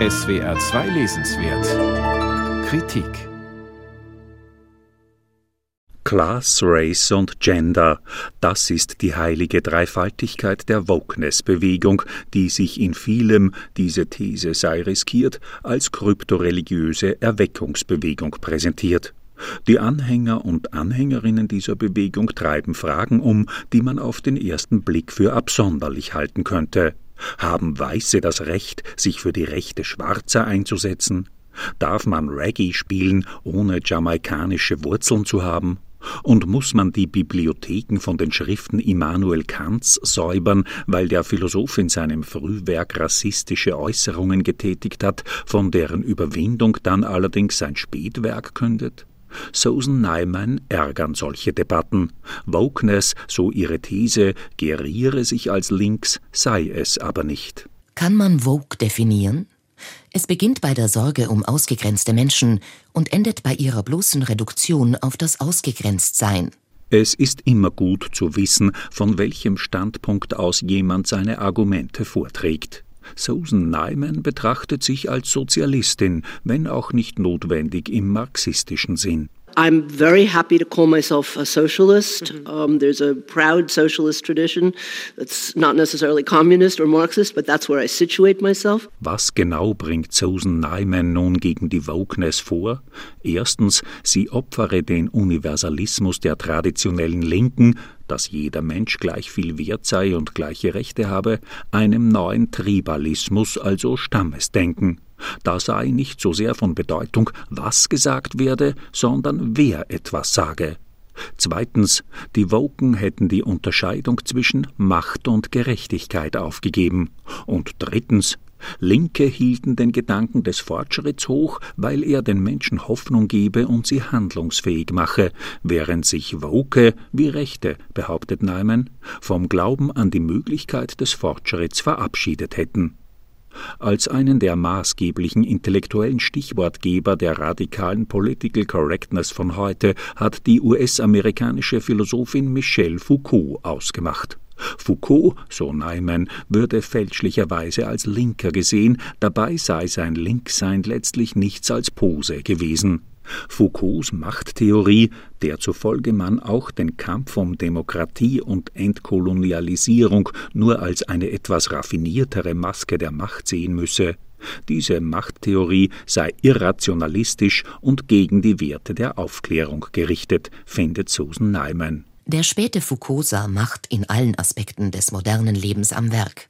SWR 2 Lesenswert Kritik Class, Race und Gender, das ist die heilige Dreifaltigkeit der Wokeness-Bewegung, die sich in vielem, diese These sei riskiert, als kryptoreligiöse Erweckungsbewegung präsentiert. Die Anhänger und Anhängerinnen dieser Bewegung treiben Fragen um, die man auf den ersten Blick für absonderlich halten könnte. Haben Weiße das Recht, sich für die Rechte Schwarzer einzusetzen? Darf man Reggae spielen, ohne jamaikanische Wurzeln zu haben? Und muss man die Bibliotheken von den Schriften Immanuel Kants säubern, weil der Philosoph in seinem Frühwerk rassistische Äußerungen getätigt hat, von deren Überwindung dann allerdings sein Spätwerk kündet? Susan Nyman ärgern solche Debatten. Wokeness, so ihre These, geriere sich als links, sei es aber nicht. Kann man Vogue definieren? Es beginnt bei der Sorge um ausgegrenzte Menschen und endet bei ihrer bloßen Reduktion auf das Ausgegrenztsein. Es ist immer gut zu wissen, von welchem Standpunkt aus jemand seine Argumente vorträgt. Susan Nyman betrachtet sich als Sozialistin, wenn auch nicht notwendig im marxistischen Sinn. I'm very happy to call myself a socialist. Mm-hmm. Um, there's a proud socialist tradition that's not necessarily communist or Marxist, but that's where I situate myself. Was genau bringt Susan Nyman nun gegen die Wokeness vor? Erstens, sie opfere den Universalismus der traditionellen Linken, dass jeder Mensch gleich viel wert sei und gleiche Rechte habe, einem neuen Tribalismus, also Stammesdenken. Da sei nicht so sehr von Bedeutung, was gesagt werde, sondern wer etwas sage. Zweitens, die Woken hätten die Unterscheidung zwischen Macht und Gerechtigkeit aufgegeben. Und drittens, Linke hielten den Gedanken des Fortschritts hoch, weil er den Menschen Hoffnung gebe und sie handlungsfähig mache, während sich Woke, wie Rechte, behauptet Neumann, vom Glauben an die Möglichkeit des Fortschritts verabschiedet hätten. Als einen der maßgeblichen intellektuellen Stichwortgeber der radikalen Political Correctness von heute hat die US-amerikanische Philosophin Michelle Foucault ausgemacht. Foucault, so Neumann, würde fälschlicherweise als Linker gesehen, dabei sei sein Linksein letztlich nichts als Pose gewesen. Foucaults Machttheorie, der zufolge man auch den Kampf um Demokratie und Entkolonialisierung nur als eine etwas raffiniertere Maske der Macht sehen müsse, diese Machttheorie sei irrationalistisch und gegen die Werte der Aufklärung gerichtet, findet Susan Nyman. Der späte Foucault sah Macht in allen Aspekten des modernen Lebens am Werk.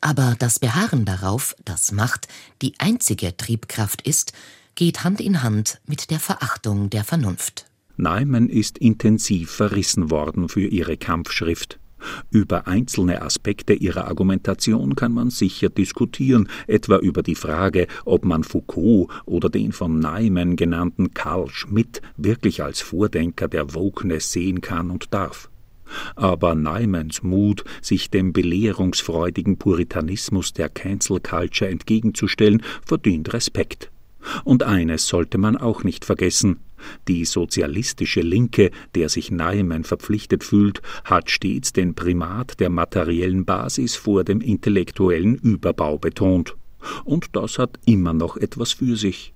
Aber das Beharren darauf, dass Macht die einzige Triebkraft ist, geht Hand in Hand mit der Verachtung der Vernunft. Neumann ist intensiv verrissen worden für ihre Kampfschrift. Über einzelne Aspekte ihrer Argumentation kann man sicher diskutieren, etwa über die Frage, ob man Foucault oder den von Neumann genannten Karl Schmidt wirklich als Vordenker der Wokeness sehen kann und darf. Aber Neumanns Mut, sich dem belehrungsfreudigen Puritanismus der Cancel Culture entgegenzustellen, verdient Respekt. Und eines sollte man auch nicht vergessen. Die sozialistische Linke, der sich Neumann verpflichtet fühlt, hat stets den Primat der materiellen Basis vor dem intellektuellen Überbau betont. Und das hat immer noch etwas für sich.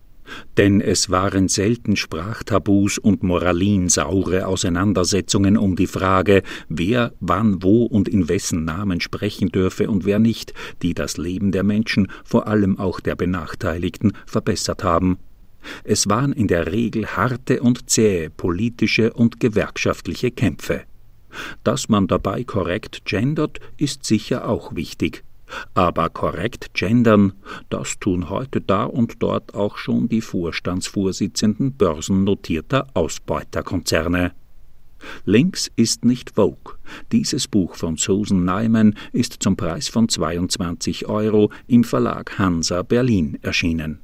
Denn es waren selten Sprachtabus und moralinsaure Auseinandersetzungen um die Frage, wer wann wo und in wessen Namen sprechen dürfe und wer nicht, die das Leben der Menschen, vor allem auch der Benachteiligten, verbessert haben. Es waren in der Regel harte und zähe politische und gewerkschaftliche Kämpfe. Dass man dabei korrekt gendert, ist sicher auch wichtig. Aber korrekt gendern, das tun heute da und dort auch schon die Vorstandsvorsitzenden börsennotierter Ausbeuterkonzerne. Links ist nicht Vogue. Dieses Buch von Susan Nyman ist zum Preis von 22 Euro im Verlag Hansa Berlin erschienen.